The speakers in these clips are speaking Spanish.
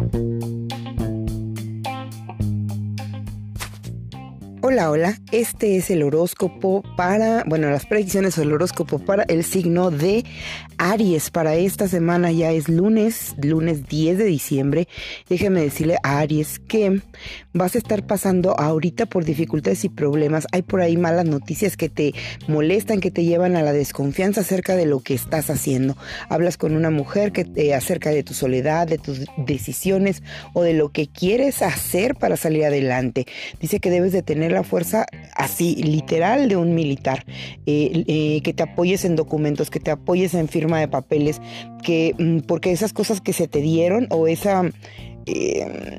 Bye. Hola, hola, este es el horóscopo para, bueno, las predicciones del horóscopo para el signo de Aries. Para esta semana ya es lunes, lunes 10 de diciembre. Déjeme decirle a Aries que vas a estar pasando ahorita por dificultades y problemas. Hay por ahí malas noticias que te molestan, que te llevan a la desconfianza acerca de lo que estás haciendo. Hablas con una mujer que te acerca de tu soledad, de tus decisiones o de lo que quieres hacer para salir adelante. Dice que debes de tener la fuerza así, literal, de un militar. Eh, eh, que te apoyes en documentos, que te apoyes en firma de papeles, que mm, porque esas cosas que se te dieron o esa, eh,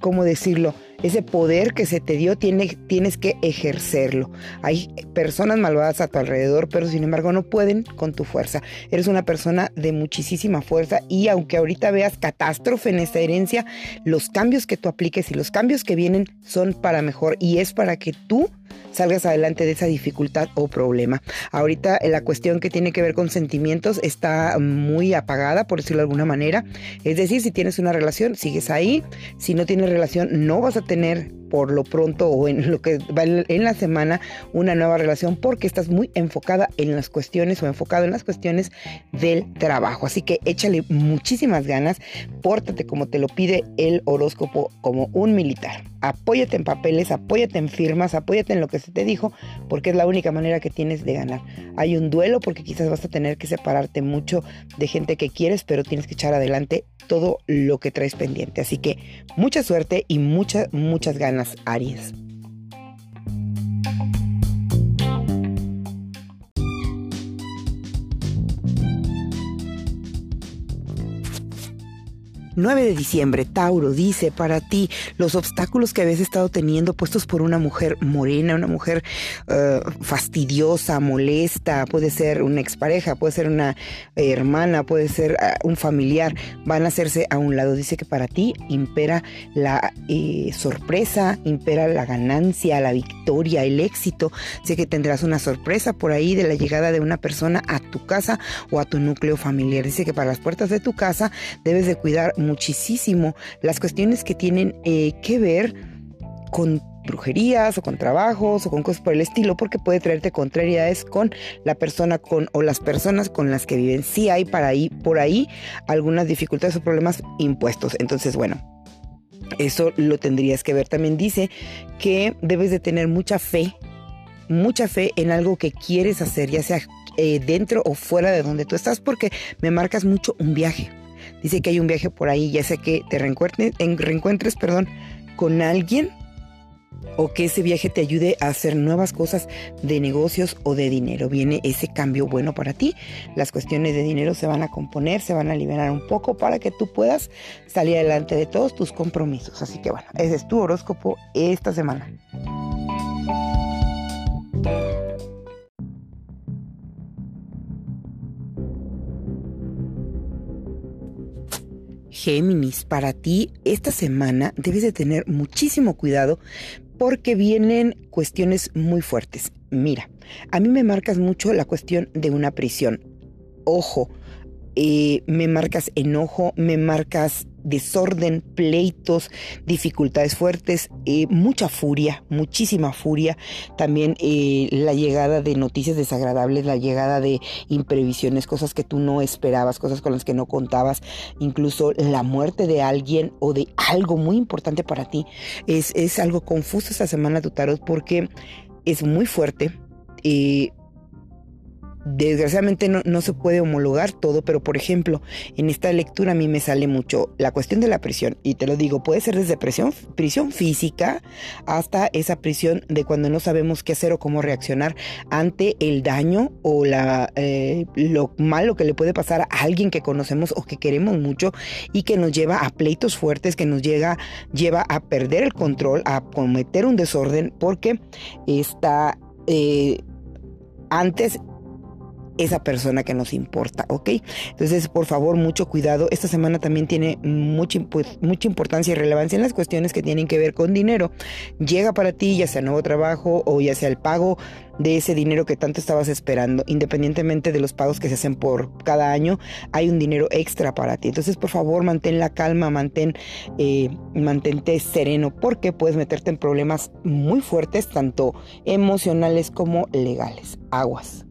¿cómo decirlo? Ese poder que se te dio tiene, tienes que ejercerlo. Hay personas malvadas a tu alrededor, pero sin embargo no pueden con tu fuerza. Eres una persona de muchísima fuerza y aunque ahorita veas catástrofe en esta herencia, los cambios que tú apliques y los cambios que vienen son para mejor y es para que tú salgas adelante de esa dificultad o problema. Ahorita la cuestión que tiene que ver con sentimientos está muy apagada, por decirlo de alguna manera. Es decir, si tienes una relación, sigues ahí. Si no tienes relación, no vas a tener por lo pronto o en lo que va en la semana una nueva relación porque estás muy enfocada en las cuestiones o enfocado en las cuestiones del trabajo. Así que échale muchísimas ganas, pórtate como te lo pide el horóscopo como un militar. Apóyate en papeles, apóyate en firmas, apóyate en lo que se te dijo porque es la única manera que tienes de ganar. Hay un duelo porque quizás vas a tener que separarte mucho de gente que quieres, pero tienes que echar adelante todo lo que traes pendiente. Así que mucha suerte y muchas, muchas ganas Aries. 9 de diciembre, Tauro, dice para ti los obstáculos que habías estado teniendo puestos por una mujer morena, una mujer eh, fastidiosa, molesta, puede ser una expareja, puede ser una hermana, puede ser eh, un familiar, van a hacerse a un lado. Dice que para ti impera la eh, sorpresa, impera la ganancia, la victoria, el éxito. Sé que tendrás una sorpresa por ahí de la llegada de una persona a tu casa o a tu núcleo familiar. Dice que para las puertas de tu casa debes de cuidar muchísimo las cuestiones que tienen eh, que ver con brujerías o con trabajos o con cosas por el estilo porque puede traerte contrariedades con la persona con o las personas con las que viven. Sí hay para ahí por ahí algunas dificultades o problemas impuestos. Entonces, bueno, eso lo tendrías que ver. También dice que debes de tener mucha fe, mucha fe en algo que quieres hacer, ya sea eh, dentro o fuera de donde tú estás, porque me marcas mucho un viaje Dice que hay un viaje por ahí, ya sea que te reencuentres, reencuentres perdón, con alguien o que ese viaje te ayude a hacer nuevas cosas de negocios o de dinero. Viene ese cambio bueno para ti. Las cuestiones de dinero se van a componer, se van a liberar un poco para que tú puedas salir adelante de todos tus compromisos. Así que bueno, ese es tu horóscopo esta semana. Géminis, para ti esta semana debes de tener muchísimo cuidado porque vienen cuestiones muy fuertes. Mira, a mí me marcas mucho la cuestión de una prisión. Ojo, eh, me marcas enojo, me marcas desorden, pleitos, dificultades fuertes, eh, mucha furia, muchísima furia. También eh, la llegada de noticias desagradables, la llegada de imprevisiones, cosas que tú no esperabas, cosas con las que no contabas, incluso la muerte de alguien o de algo muy importante para ti. Es, es algo confuso esta semana tu tarot porque es muy fuerte. Eh, Desgraciadamente no, se puede homologar todo, pero por ejemplo, en esta lectura a mí me sale mucho la cuestión de la prisión, y te lo digo, puede ser desde prisión, prisión física hasta esa prisión de cuando no sabemos qué hacer o cómo reaccionar ante el daño o la, eh, lo malo que le puede pasar a alguien que conocemos o que queremos mucho y que nos lleva a pleitos fuertes, que nos llega, lleva a perder el control, a cometer un desorden, porque está... Eh, antes esa persona que nos importa, ¿ok? Entonces, por favor, mucho cuidado. Esta semana también tiene mucha, mucha importancia y relevancia en las cuestiones que tienen que ver con dinero. Llega para ti, ya sea nuevo trabajo o ya sea el pago de ese dinero que tanto estabas esperando, independientemente de los pagos que se hacen por cada año, hay un dinero extra para ti. Entonces, por favor, mantén la calma, mantén, eh, mantente sereno, porque puedes meterte en problemas muy fuertes, tanto emocionales como legales. Aguas.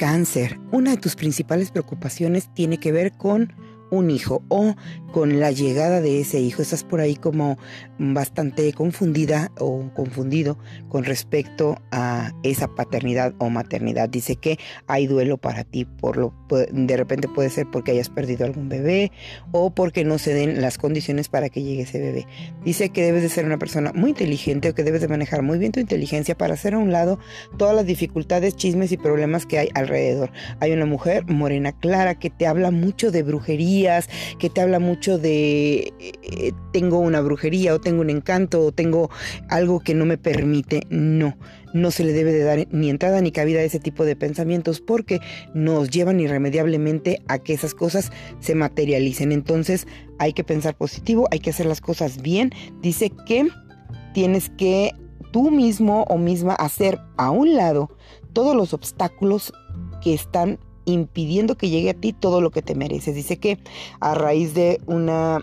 Cáncer, una de tus principales preocupaciones tiene que ver con un hijo o con la llegada de ese hijo. Estás por ahí como bastante confundida o confundido con respecto a esa paternidad o maternidad. Dice que hay duelo para ti, por lo de repente puede ser porque hayas perdido algún bebé o porque no se den las condiciones para que llegue ese bebé. Dice que debes de ser una persona muy inteligente o que debes de manejar muy bien tu inteligencia para hacer a un lado todas las dificultades, chismes y problemas que hay alrededor. Hay una mujer morena clara que te habla mucho de brujería que te habla mucho de eh, tengo una brujería o tengo un encanto o tengo algo que no me permite. No, no se le debe de dar ni entrada ni cabida a ese tipo de pensamientos porque nos llevan irremediablemente a que esas cosas se materialicen. Entonces hay que pensar positivo, hay que hacer las cosas bien. Dice que tienes que tú mismo o misma hacer a un lado todos los obstáculos que están impidiendo que llegue a ti todo lo que te mereces. Dice que a raíz de una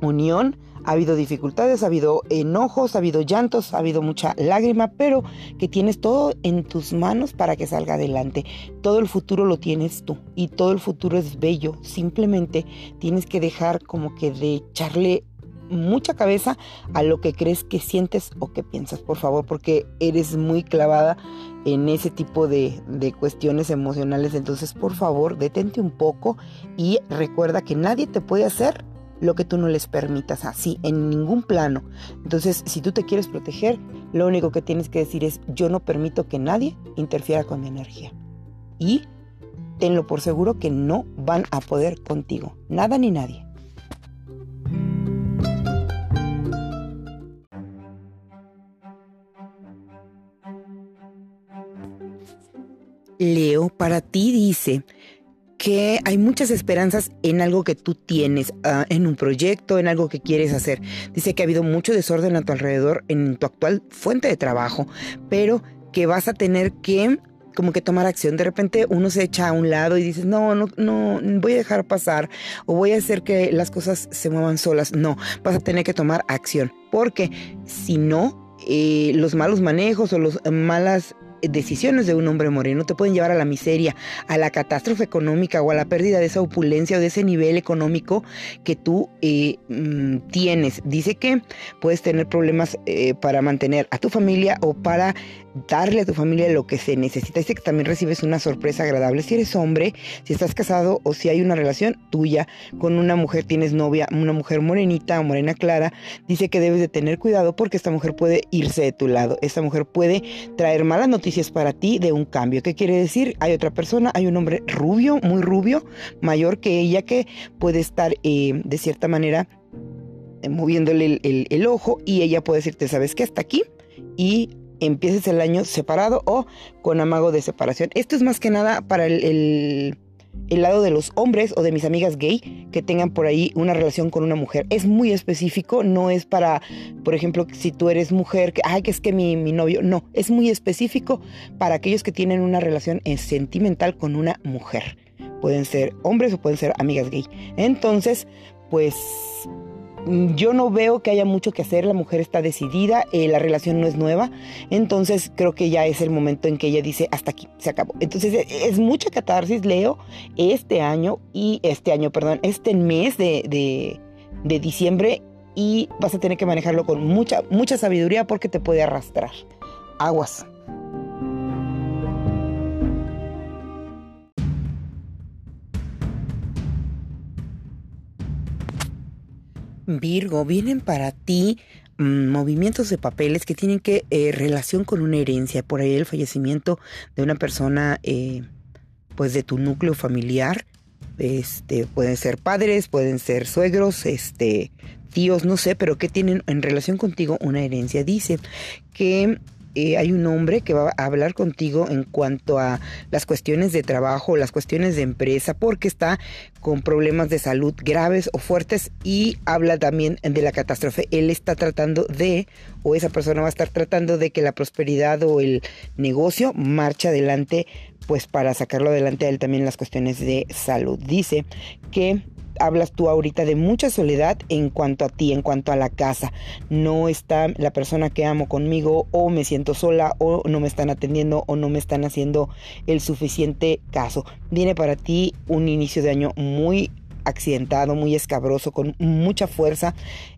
unión ha habido dificultades, ha habido enojos, ha habido llantos, ha habido mucha lágrima, pero que tienes todo en tus manos para que salga adelante. Todo el futuro lo tienes tú y todo el futuro es bello. Simplemente tienes que dejar como que de echarle mucha cabeza a lo que crees que sientes o que piensas, por favor, porque eres muy clavada en ese tipo de, cuestiones emocionales. Entonces, por favor, detente un poco y recuerda que nadie te puede hacer lo que tú no les permitas así, en ningún plano. Entonces, si tú te quieres proteger, lo único que tienes que decir es, yo no permito que nadie interfiera con mi energía. Y tenlo por seguro que no van a poder contigo, nada ni nadie. Leo para ti dice que hay muchas esperanzas en algo que tú tienes, ah, en un proyecto, en algo que quieres hacer. Dice que ha habido mucho desorden a tu alrededor en tu actual fuente de trabajo, pero que vas a tener que como que tomar acción. De repente uno se echa a un lado y dices, no, no, no, voy a dejar pasar o voy a hacer que las cosas se muevan solas. No, vas a tener que tomar acción, porque si no, eh, los malos manejos o las malas decisiones de un hombre moreno te pueden llevar a la miseria, a la catástrofe económica o a la pérdida de esa opulencia o de ese nivel económico que tú eh, mm, tienes. Dice que puedes tener problemas eh, para mantener a tu familia o para darle a tu familia lo que se necesita. Dice que también recibes una sorpresa agradable si eres hombre, si estás casado o si hay una relación tuya con una mujer, tienes novia, una mujer morenita o morena clara. Dice que debes de tener cuidado porque esta mujer puede irse de tu lado. Esta mujer puede traer malas noticias para ti de un cambio. ¿Qué quiere decir? Hay otra persona, hay un hombre rubio, muy rubio, mayor que ella, que puede estar eh, de cierta manera eh, moviéndole el, ojo y ella puede decirte, ¿sabes qué? Hasta aquí y empieces el año separado o con amago de separación. Esto es más que nada para el, el, lado de los hombres o de mis amigas gay que tengan por ahí una relación con una mujer. Es muy específico, no es para, por ejemplo, si tú eres mujer, que, ay, que es que mi, mi novio, no, es muy específico para aquellos que tienen una relación sentimental con una mujer. Pueden ser hombres o pueden ser amigas gay. Entonces, pues yo no veo que haya mucho que hacer, la mujer está decidida, eh, la relación no es nueva, entonces creo que ya es el momento en que ella dice, hasta aquí, se acabó. Entonces e, es, mucha catarsis, Leo, este año y este año, perdón, este mes de, de diciembre y vas a tener que manejarlo con mucha, mucha sabiduría porque te puede arrastrar. Aguas. Virgo, vienen para ti mm, movimientos de papeles que tienen que eh, relación con una herencia, por ahí el fallecimiento de una persona, eh, pues de tu núcleo familiar, este, pueden ser padres, pueden ser suegros, este, tíos, no sé, pero que tienen en relación contigo una herencia. Dice que eh, hay un hombre que va a hablar contigo en cuanto a las cuestiones de trabajo, las cuestiones de empresa, porque está con problemas de salud graves o fuertes y habla también de la catástrofe. Él está tratando de, o esa persona va a estar tratando de que la prosperidad o el negocio marche adelante, pues para sacarlo adelante a él también las cuestiones de salud. Dice que hablas tú ahorita de mucha soledad en cuanto a ti, en cuanto a la casa. No está la persona que amo conmigo o me siento sola o no me están atendiendo o no me están haciendo el suficiente caso. Viene para ti un inicio de año muy accidentado, muy escabroso, con mucha fuerza,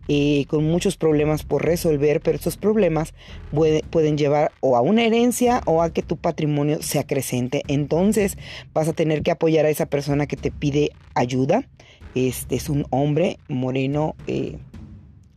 eh, con muchos problemas por resolver, pero esos problemas pueden llevar o a una herencia o a que tu patrimonio se acrecente. Entonces vas a tener que apoyar a esa persona que te pide ayuda este es un hombre moreno, eh,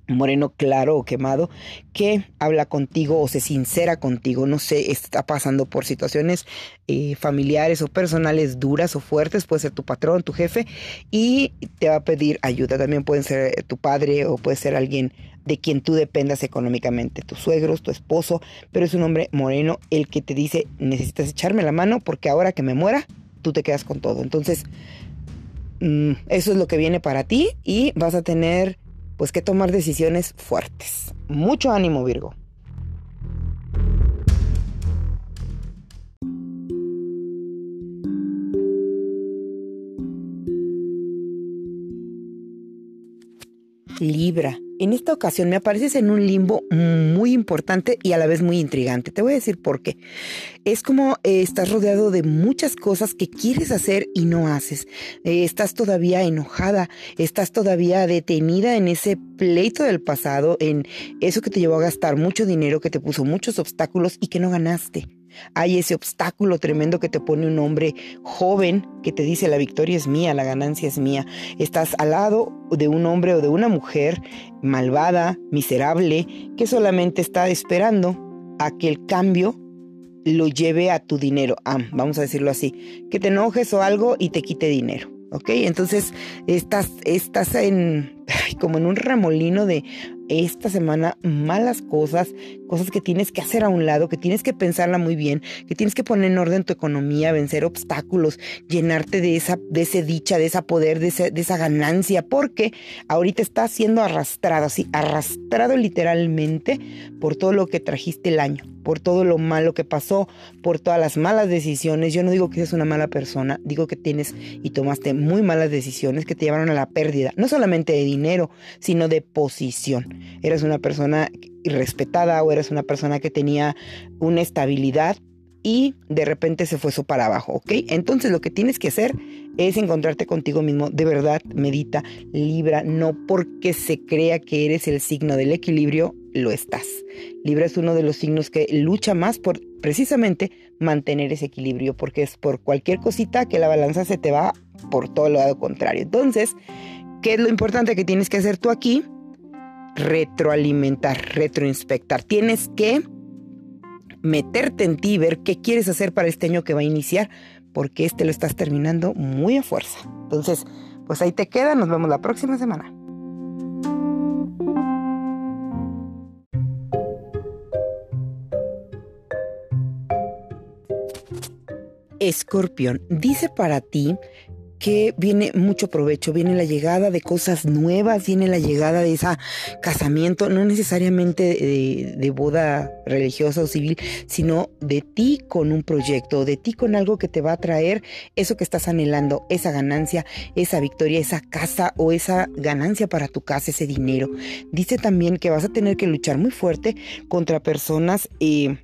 moreno claro o quemado, que habla contigo o se sincera contigo. No sé, está pasando por situaciones eh, familiares o personales duras o fuertes. Puede ser tu patrón, tu jefe, y te va a pedir ayuda. También puede ser eh, tu padre o puede ser alguien de quien tú dependas económicamente, tus suegros, tu esposo, pero es un hombre moreno el que te dice, necesitas echarme la mano porque ahora que me muera, tú te quedas con todo. Entonces, Mm, eso es lo que viene para ti y vas a tener pues que tomar decisiones fuertes. Mucho ánimo Virgo. Libra. En esta ocasión me apareces en un limbo muy importante y a la vez muy intrigante. Te voy a decir por qué. Es como eh, estás rodeado de muchas cosas que quieres hacer y no haces. Eh, estás todavía enojada, estás todavía detenida en ese pleito del pasado, en eso que te llevó a gastar mucho dinero, que te puso muchos obstáculos y que no ganaste. Hay ese obstáculo tremendo que te pone un hombre joven que te dice la victoria es mía, la ganancia es mía. Estás al lado de un hombre o de una mujer malvada, miserable, que solamente está esperando a que el cambio lo lleve a tu dinero. Ah, vamos a decirlo así, que te enojes o algo y te quite dinero. ¿Ok? Entonces estás, estás en, como en un remolino de esta semana malas cosas, cosas que tienes que hacer a un lado, que tienes que pensarla muy bien, que tienes que poner en orden tu economía, vencer obstáculos, llenarte de esa, de ese dicha, de esa poder, de, de esa ganancia, porque ahorita estás siendo arrastrado, así, arrastrado literalmente por todo lo que trajiste el año, por todo lo malo que pasó, por todas las malas decisiones. Yo no digo que seas una mala persona, digo que tienes y tomaste muy malas decisiones que te llevaron a la pérdida, no solamente de dinero, sino de posición eres una persona irrespetada o eres una persona que tenía una estabilidad y de repente se fue eso para abajo, ¿ok? Entonces lo que tienes que hacer es encontrarte contigo mismo, de verdad, medita, Libra, no porque se crea que eres el signo del equilibrio, lo estás. Libra es uno de los signos que lucha más por precisamente mantener ese equilibrio, porque es por cualquier cosita que la balanza se te va por todo el lado contrario. Entonces, ¿qué es lo importante que tienes que hacer tú aquí? Retroalimentar, retroinspectar. Tienes que meterte en ti ver qué quieres hacer para este año que va a iniciar, porque este lo estás terminando muy a fuerza. Entonces, pues ahí te queda, nos vemos la próxima semana. Escorpión, dice para ti que viene mucho provecho, viene la llegada de cosas nuevas, viene la llegada de ese casamiento, no necesariamente de, de, boda religiosa o civil, sino de ti con un proyecto, de ti con algo que te va a traer eso que estás anhelando, esa ganancia, esa victoria, esa casa o esa ganancia para tu casa, ese dinero. Dice también que vas a tener que luchar muy fuerte contra personas... Eh,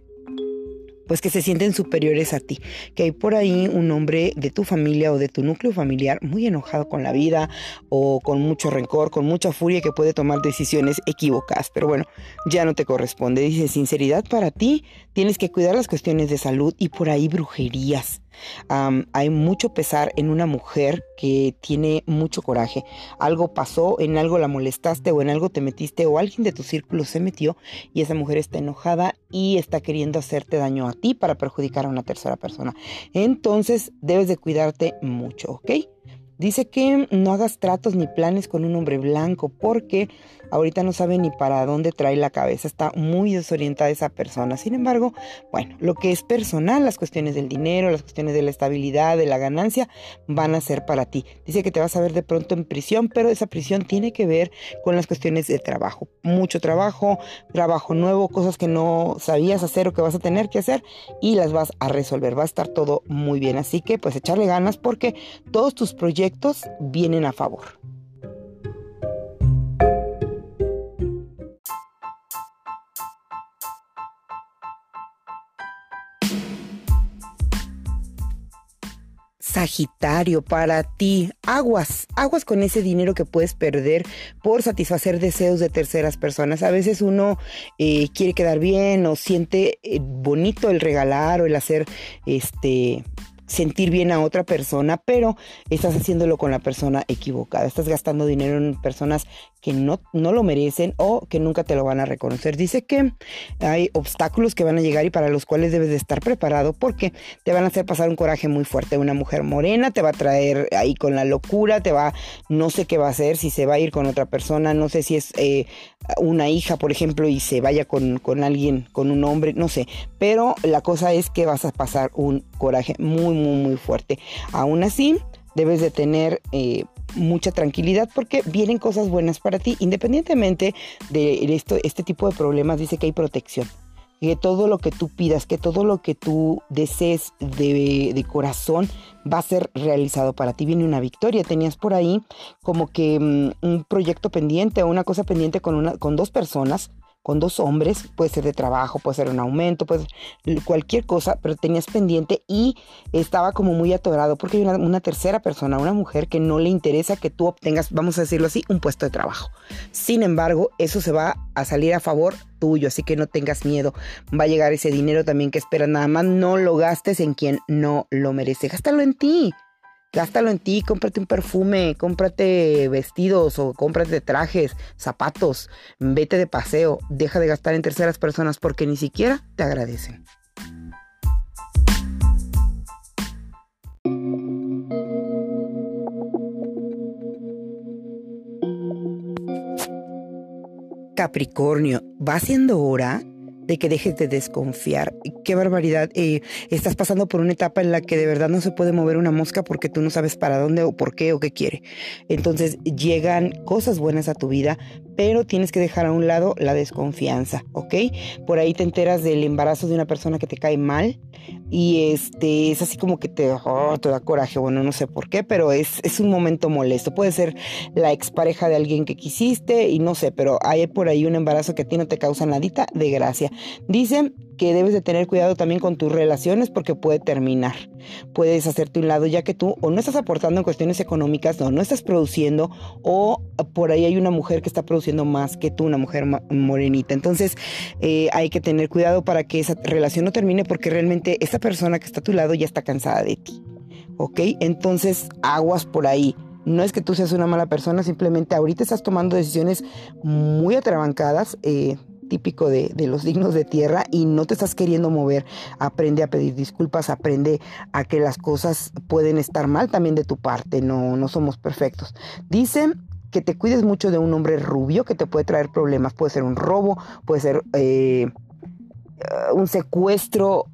pues que se sienten superiores a ti, que hay por ahí un hombre de tu familia o de tu núcleo familiar muy enojado con la vida o con mucho rencor, con mucha furia que puede tomar decisiones equivocadas, pero bueno, ya no te corresponde. Dice, sinceridad para ti, tienes que cuidar las cuestiones de salud y por ahí brujerías hay mucho pesar en una mujer que tiene mucho coraje. Algo pasó, en algo la molestaste o en algo te metiste o alguien de tu círculo se metió y esa mujer está enojada y está queriendo hacerte daño a ti para perjudicar a una tercera persona. Entonces debes de cuidarte mucho, ¿ok? Dice que no hagas tratos ni planes con un hombre blanco porque ahorita no sabe ni para dónde trae la cabeza, está muy desorientada esa persona. Sin embargo, bueno, lo que es personal, las cuestiones del dinero, las cuestiones de la estabilidad, de la ganancia, van a ser para ti. Dice que te vas a ver de pronto en prisión, pero esa prisión tiene que ver con las cuestiones de trabajo. Mucho trabajo, trabajo nuevo, cosas que no sabías hacer o que vas a tener que hacer y las vas a resolver. Va a estar todo muy bien. Así que pues echarle ganas porque todos tus proyectos vienen a favor. Sagitario, para ti, aguas, aguas con ese dinero que puedes perder por satisfacer deseos de terceras personas. A veces uno eh, quiere quedar bien o siente eh, bonito el regalar o el hacer este sentir bien a otra persona, pero estás haciéndolo con la persona equivocada. Estás gastando dinero en personas que no, no lo merecen o que nunca te lo van a reconocer. Dice que hay obstáculos que van a llegar y para los cuales debes de estar preparado porque te van a hacer pasar un coraje muy fuerte. Una mujer morena te va a traer ahí con la locura, te va, no sé qué va a hacer, si se va a ir con otra persona, no sé si es eh, una hija, por ejemplo, y se vaya con, con alguien, con un hombre, no sé. Pero la cosa es que vas a pasar un coraje muy, muy, muy fuerte. Aún así, debes de tener eh, mucha tranquilidad porque vienen cosas buenas para ti. Independientemente de esto, este tipo de problemas, dice que hay protección. Que todo lo que tú pidas, que todo lo que tú desees de, de corazón va a ser realizado para ti. Viene una victoria. Tenías por ahí como que mm, un proyecto pendiente o una cosa pendiente con, una, con dos personas con dos hombres, puede ser de trabajo, puede ser un aumento, puede ser cualquier cosa, pero tenías pendiente y estaba como muy atorado porque hay una, tercera persona, una mujer que no le interesa que tú obtengas, vamos a decirlo así, un puesto de trabajo. Sin embargo, eso se va a salir a favor tuyo, así que no tengas miedo. Va a llegar ese dinero también que esperas, nada más no lo gastes en quien no lo merece, gástalo en ti. Gástalo en ti, cómprate un perfume, cómprate vestidos o cómprate trajes, zapatos, vete de paseo, deja de gastar en terceras personas porque ni siquiera te agradecen. Capricornio, va siendo hora de que dejes de desconfiar. Qué barbaridad. Eh, estás pasando por una etapa en la que de verdad no se puede mover una mosca porque tú no sabes para dónde o por qué o qué quiere. Entonces llegan cosas buenas a tu vida, pero tienes que dejar a un lado la desconfianza, ¿ok? Por ahí te enteras del embarazo de una persona que te cae mal y este es así como que te, oh, te da coraje, bueno, no sé por qué, pero es, es un momento molesto. Puede ser la expareja de alguien que quisiste y no sé, pero hay por ahí un embarazo que a ti no te causa nadita de gracia. Dicen que debes de tener cuidado también con tus relaciones porque puede terminar. Puedes hacerte un lado ya que tú o no estás aportando en cuestiones económicas, o no estás produciendo o por ahí hay una mujer que está produciendo más que tú, una mujer morenita. Entonces eh, hay que tener cuidado para que esa relación no termine porque realmente esa persona que está a tu lado ya está cansada de ti. ¿Ok? Entonces aguas por ahí. No es que tú seas una mala persona, simplemente ahorita estás tomando decisiones muy atrabancadas. Eh, típico de, los dignos de tierra y no te estás queriendo mover, aprende a pedir disculpas, aprende a que las cosas pueden estar mal también de tu parte, no, no somos perfectos. Dicen que te cuides mucho de un hombre rubio que te puede traer problemas, puede ser un robo, puede ser eh, un secuestro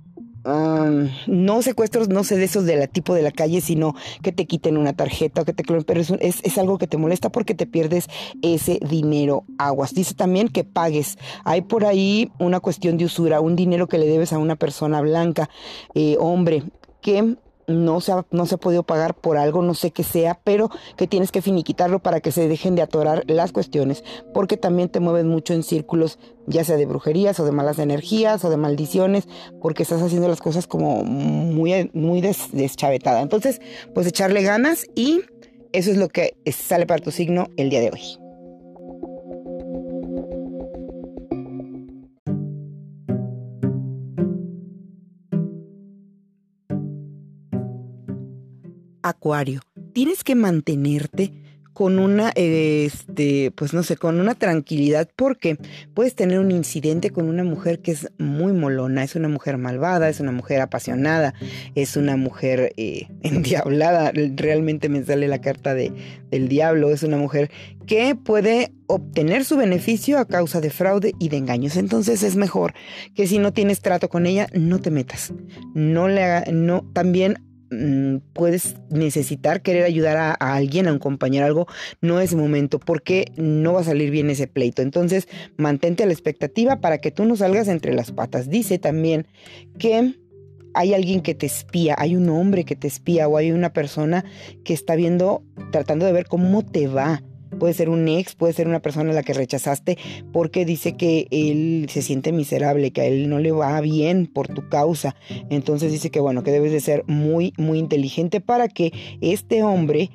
no secuestros, no sé de esos de la tipo de la calle, sino que te quiten una tarjeta o que te pero es, es, algo que te molesta porque te pierdes ese dinero aguas. Dice también que pagues. Hay por ahí una cuestión de usura, un dinero que le debes a una persona blanca, eh, hombre, que no se, ha, no se ha podido pagar por algo, no sé qué sea, pero que tienes que finiquitarlo para que se dejen de atorar las cuestiones, porque también te mueves mucho en círculos, ya sea de brujerías o de malas energías o de maldiciones, porque estás haciendo las cosas como muy, muy deschavetada. Entonces, pues echarle ganas y eso es lo que sale para tu signo el día de hoy. Acuario, tienes que mantenerte con una, este, pues no sé, con una tranquilidad, porque puedes tener un incidente con una mujer que es muy molona, es una mujer malvada, es una mujer apasionada, es una mujer eh, endiablada, realmente me sale la carta de, del diablo, es una mujer que puede obtener su beneficio a causa de fraude y de engaños. Entonces es mejor que si no tienes trato con ella, no te metas. No le haga, no, también puedes necesitar querer ayudar a, alguien, a un compañero, algo, no es momento porque no va a salir bien ese pleito. Entonces, mantente a la expectativa para que tú no salgas entre las patas. Dice también que hay alguien que te espía, hay un hombre que te espía o hay una persona que está viendo, tratando de ver cómo te va puede ser un ex, puede ser una persona a la que rechazaste porque dice que él se siente miserable, que a él no le va bien por tu causa. Entonces dice que bueno, que debes de ser muy, muy inteligente para que este hombre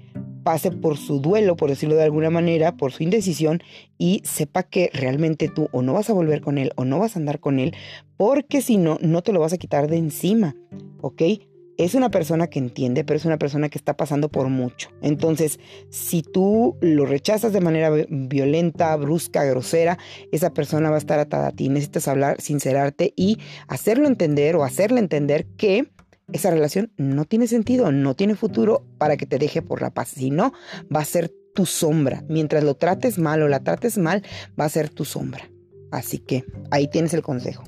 pase por su duelo, por decirlo de alguna manera, por su indecisión y sepa que realmente tú o no vas a volver con él o no vas a andar con él, porque si no, no te lo vas a quitar de encima, ¿ok? Es una persona que entiende, pero es una persona que está pasando por mucho. Entonces, si tú lo rechazas de manera violenta, brusca, grosera, esa persona va a estar atada a ti. Necesitas hablar, sincerarte y hacerlo entender o hacerle entender que esa relación no tiene sentido, no tiene futuro para que te deje por la paz. Si no, va a ser tu sombra. Mientras lo trates mal o la trates mal, va a ser tu sombra. Así que ahí tienes el consejo.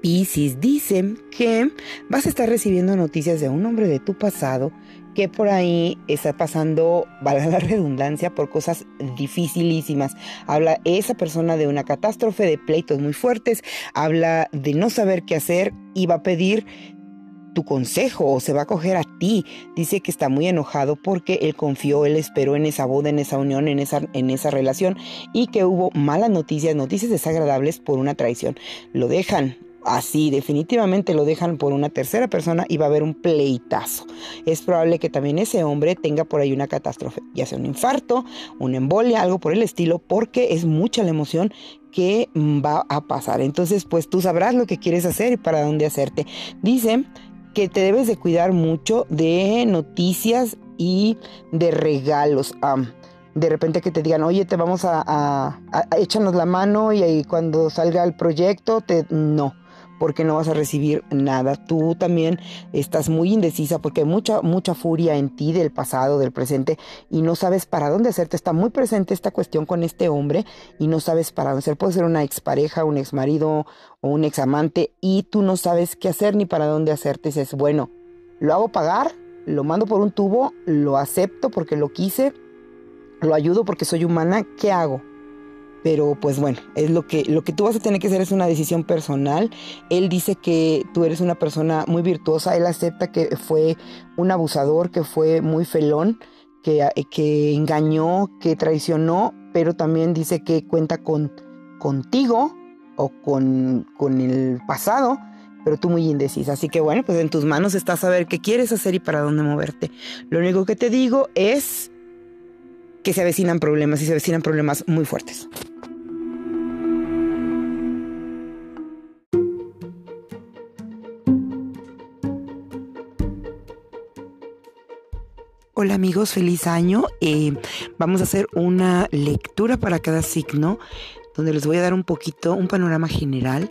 Piscis dice que vas a estar recibiendo noticias de un hombre de tu pasado que por ahí está pasando, valga la redundancia, por cosas dificilísimas. Habla esa persona de una catástrofe, de pleitos muy fuertes, habla de no saber qué hacer y va a pedir tu consejo o se va a coger a ti. Dice que está muy enojado porque él confió, él esperó en esa boda, en esa unión, en esa, en esa relación y que hubo malas noticias, noticias desagradables por una traición. Lo dejan, así definitivamente lo dejan por una tercera persona y va a haber un pleitazo. Es probable que también ese hombre tenga por ahí una catástrofe, ya sea un infarto, una embolia, algo por el estilo, porque es mucha la emoción que va a pasar. Entonces, pues tú sabrás lo que quieres hacer y para dónde hacerte. Dice que te debes de cuidar mucho de noticias y de regalos. de repente que te digan, oye, te vamos a, a, échanos la mano y cuando salga el proyecto, te no porque no vas a recibir nada. Tú también estás muy indecisa porque hay mucha, mucha furia en ti del pasado, del presente, y no sabes para dónde hacerte. Está muy presente esta cuestión con este hombre y no sabes para dónde hacer. Puede ser una expareja, un exmarido o un examante y tú no sabes qué hacer ni para dónde hacerte. Dices, bueno, lo hago pagar, lo mando por un tubo, lo acepto porque lo quise, lo ayudo porque soy humana, ¿qué hago? Pero pues bueno, es lo que, lo que tú vas a tener que hacer es una decisión personal. Él dice que tú eres una persona muy virtuosa, él acepta que fue un abusador, que fue muy felón, que, que engañó, que traicionó, pero también dice que cuenta con contigo o con, con el pasado, pero tú muy indecisa. Así que bueno, pues en tus manos está saber qué quieres hacer y para dónde moverte. Lo único que te digo es que se avecinan problemas y se avecinan problemas muy fuertes. Hola amigos, feliz año. Eh, vamos a hacer una lectura para cada signo, donde les voy a dar un poquito, un panorama general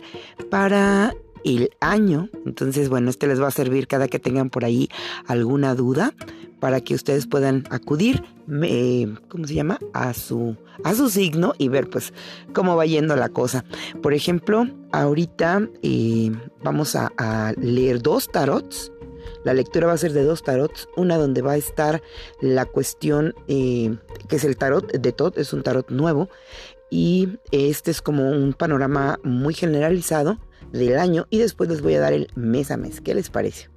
para el año. Entonces, bueno, este les va a servir cada que tengan por ahí alguna duda para que ustedes puedan acudir, ¿cómo se llama? A su, a su signo y ver pues cómo va yendo la cosa. Por ejemplo, ahorita eh, vamos a, leer dos tarots. La lectura va a ser de dos tarots, una donde va a estar la cuestión eh, que es el tarot de Todd, es un tarot nuevo, y este es como un panorama muy generalizado del año y después les voy a dar el mes a mes. ¿Qué les parece?